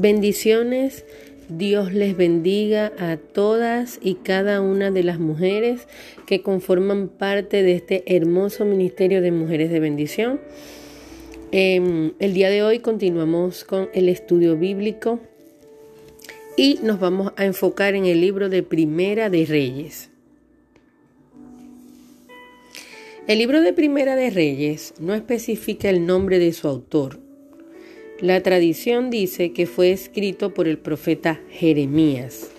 Bendiciones, Dios les bendiga a todas y cada una de las mujeres que conforman parte de este hermoso ministerio de mujeres de bendición. Em, el día de hoy continuamos con el estudio bíblico y nos vamos a enfocar en el libro de Primera de Reyes. El libro de Primera de Reyes no especifica el nombre de su autor, la tradición dice que fue escrito por el profeta Jeremías.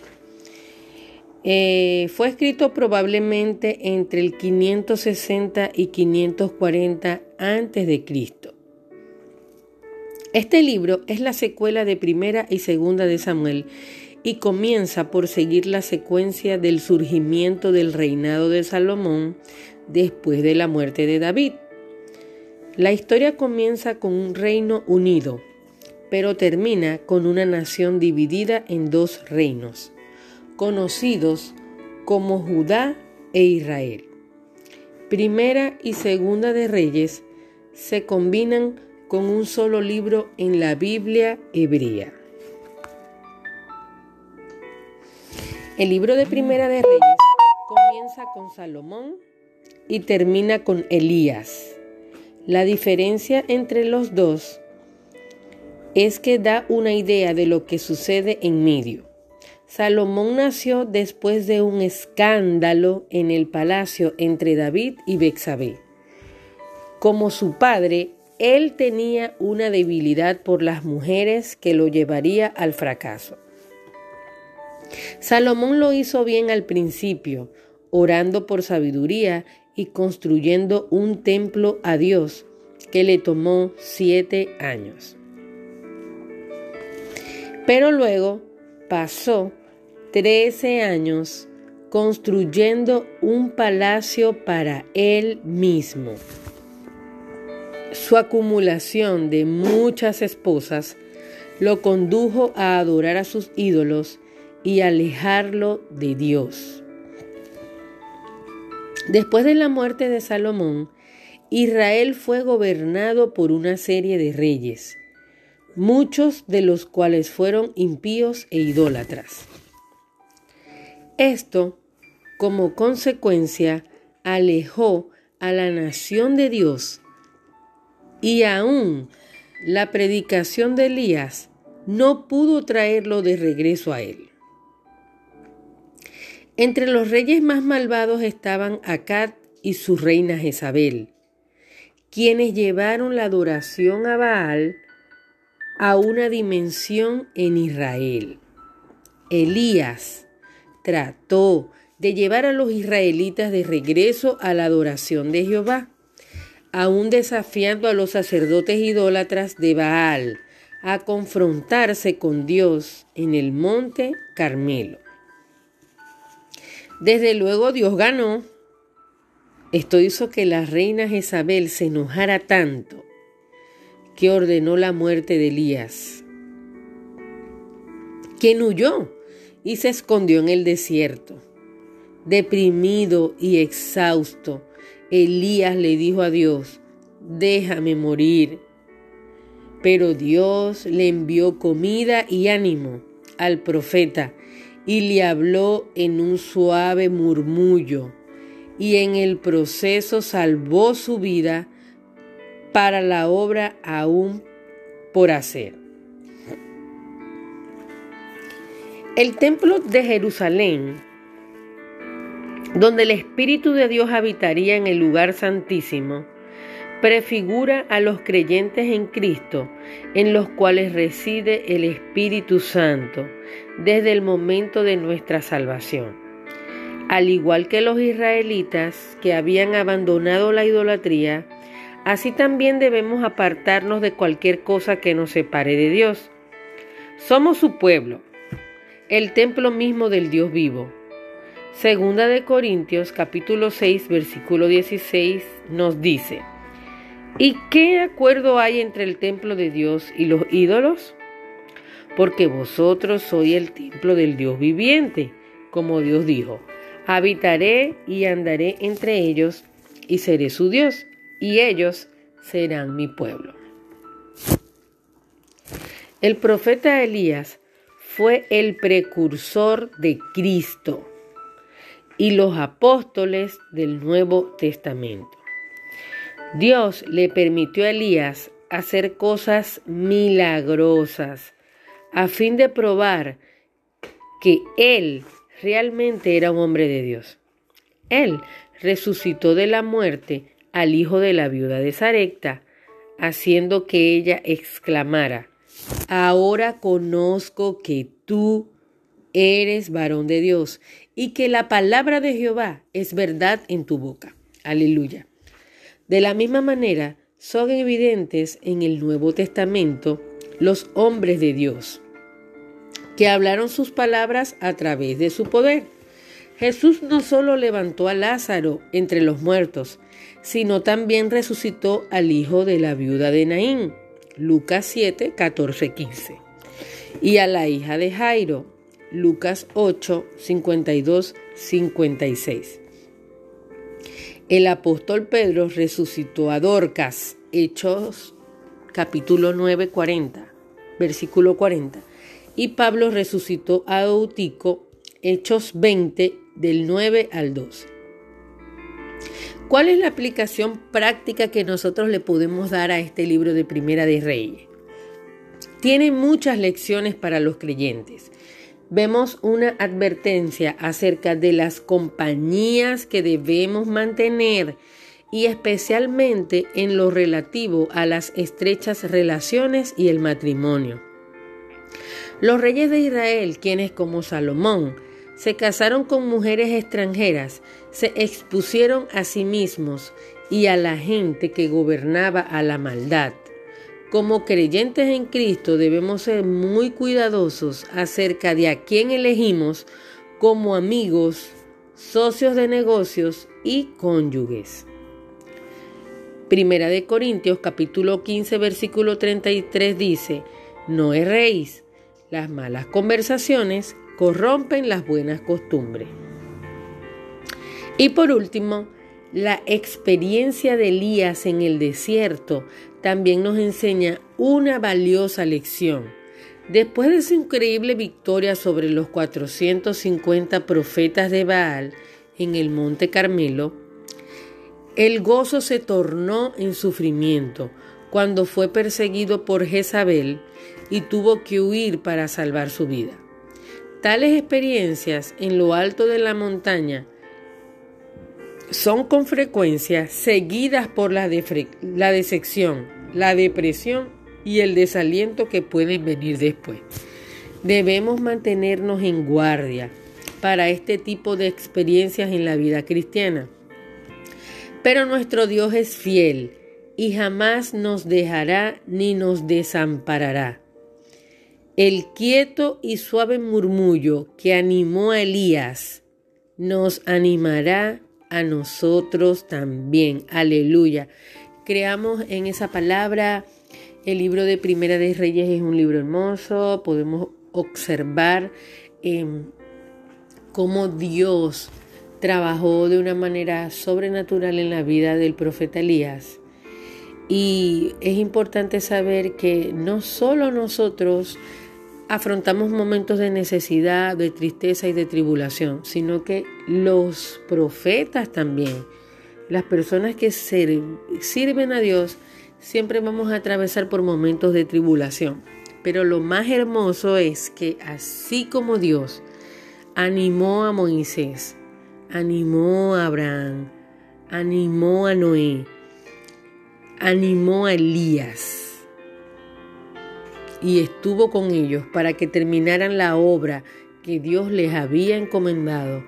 Eh, fue escrito probablemente entre el 560 y 540 antes de Cristo. Este libro es la secuela de Primera y Segunda de Samuel y comienza por seguir la secuencia del surgimiento del reinado de Salomón después de la muerte de David. La historia comienza con un reino unido, pero termina con una nación dividida en dos reinos, conocidos como Judá e Israel. Primera y Segunda de Reyes se combinan con un solo libro en la Biblia hebrea. El libro de Primera de Reyes comienza con Salomón y termina con Elías. La diferencia entre los dos es que da una idea de lo que sucede en medio. Salomón nació después de un escándalo en el palacio entre David y Bexabé. Como su padre, él tenía una debilidad por las mujeres que lo llevaría al fracaso. Salomón lo hizo bien al principio, orando por sabiduría y construyendo un templo a Dios que le tomó siete años. Pero luego pasó 13 años construyendo un palacio para él mismo. Su acumulación de muchas esposas lo condujo a adorar a sus ídolos y alejarlo de Dios. Después de la muerte de Salomón, Israel fue gobernado por una serie de reyes muchos de los cuales fueron impíos e idólatras. Esto, como consecuencia, alejó a la nación de Dios y aún la predicación de Elías no pudo traerlo de regreso a él. Entre los reyes más malvados estaban Acad y su reina Jezabel, quienes llevaron la adoración a Baal a una dimensión en Israel. Elías trató de llevar a los israelitas de regreso a la adoración de Jehová, aún desafiando a los sacerdotes idólatras de Baal a confrontarse con Dios en el monte Carmelo. Desde luego Dios ganó. Esto hizo que la reina Jezabel se enojara tanto que ordenó la muerte de Elías, quien huyó y se escondió en el desierto. Deprimido y exhausto, Elías le dijo a Dios, déjame morir. Pero Dios le envió comida y ánimo al profeta y le habló en un suave murmullo y en el proceso salvó su vida para la obra aún por hacer. El templo de Jerusalén, donde el Espíritu de Dios habitaría en el lugar santísimo, prefigura a los creyentes en Cristo, en los cuales reside el Espíritu Santo desde el momento de nuestra salvación. Al igual que los israelitas que habían abandonado la idolatría, Así también debemos apartarnos de cualquier cosa que nos separe de Dios. Somos su pueblo, el templo mismo del Dios vivo. Segunda de Corintios capítulo 6 versículo 16 nos dice, ¿y qué acuerdo hay entre el templo de Dios y los ídolos? Porque vosotros sois el templo del Dios viviente, como Dios dijo, habitaré y andaré entre ellos y seré su Dios y ellos serán mi pueblo. El profeta Elías fue el precursor de Cristo y los apóstoles del Nuevo Testamento. Dios le permitió a Elías hacer cosas milagrosas a fin de probar que él realmente era un hombre de Dios. Él resucitó de la muerte al hijo de la viuda de Sarepta, haciendo que ella exclamara, Ahora conozco que tú eres varón de Dios y que la palabra de Jehová es verdad en tu boca. Aleluya. De la misma manera, son evidentes en el Nuevo Testamento los hombres de Dios, que hablaron sus palabras a través de su poder. Jesús no solo levantó a Lázaro entre los muertos, sino también resucitó al hijo de la viuda de Naín, Lucas 7, 14, 15, y a la hija de Jairo, Lucas 8, 52, 56. El apóstol Pedro resucitó a Dorcas, Hechos capítulo 9, 40, versículo 40. Y Pablo resucitó a Eutico, Hechos 20, del 9 al 12. ¿Cuál es la aplicación práctica que nosotros le podemos dar a este libro de Primera de Reyes? Tiene muchas lecciones para los creyentes vemos una advertencia acerca de las compañías que debemos mantener y especialmente en lo relativo a las estrechas relaciones y el matrimonio. Los reyes de Israel, quienes como Salomón se casaron con mujeres extranjeras, se expusieron a sí mismos y a la gente que gobernaba a la maldad. Como creyentes en Cristo debemos ser muy cuidadosos acerca de a quién elegimos como amigos, socios de negocios y cónyuges. Primera de Corintios capítulo 15 versículo 33 dice, no erréis, las malas conversaciones corrompen las buenas costumbres. Y por último, la experiencia de Elías en el desierto también nos enseña una valiosa lección. Después de su increíble victoria sobre los 450 profetas de Baal en el monte Carmelo, el gozo se tornó en sufrimiento cuando fue perseguido por Jezabel y tuvo que huir para salvar su vida. Tales experiencias en lo alto de la montaña son con frecuencia seguidas por la, decepción, la depresión y el desaliento que pueden venir después. Debemos mantenernos en guardia para este tipo de experiencias en la vida cristiana. Pero nuestro Dios es fiel y jamás nos dejará ni nos desamparará. El quieto y suave murmullo que animó a Elías nos animará a nosotros también. Aleluya. Creamos en esa palabra. El libro de Primera de Reyes es un libro hermoso. Podemos observar em, cómo Dios trabajó de una manera sobrenatural en la vida del profeta Elías. Y es importante saber que no solo nosotros afrontamos momentos de necesidad, de tristeza y de tribulación, sino que los profetas también, las personas que sirven a Dios, siempre vamos a atravesar por momentos de tribulación. Pero lo más hermoso es que así como Dios animó a Moisés, animó a Abraham, animó a Noé, animó a Elías, y estuvo con ellos para que terminaran la obra que Dios les había encomendado.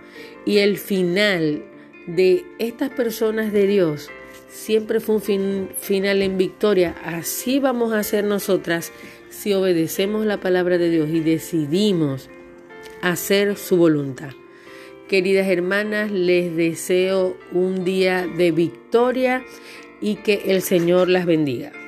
Y el final de estas personas de Dios siempre fue un final en victoria. Así vamos a hacer nosotras si obedecemos la palabra de Dios y decidimos hacer su voluntad. Queridas hermanas, les deseo un día de victoria y que el Señor las bendiga.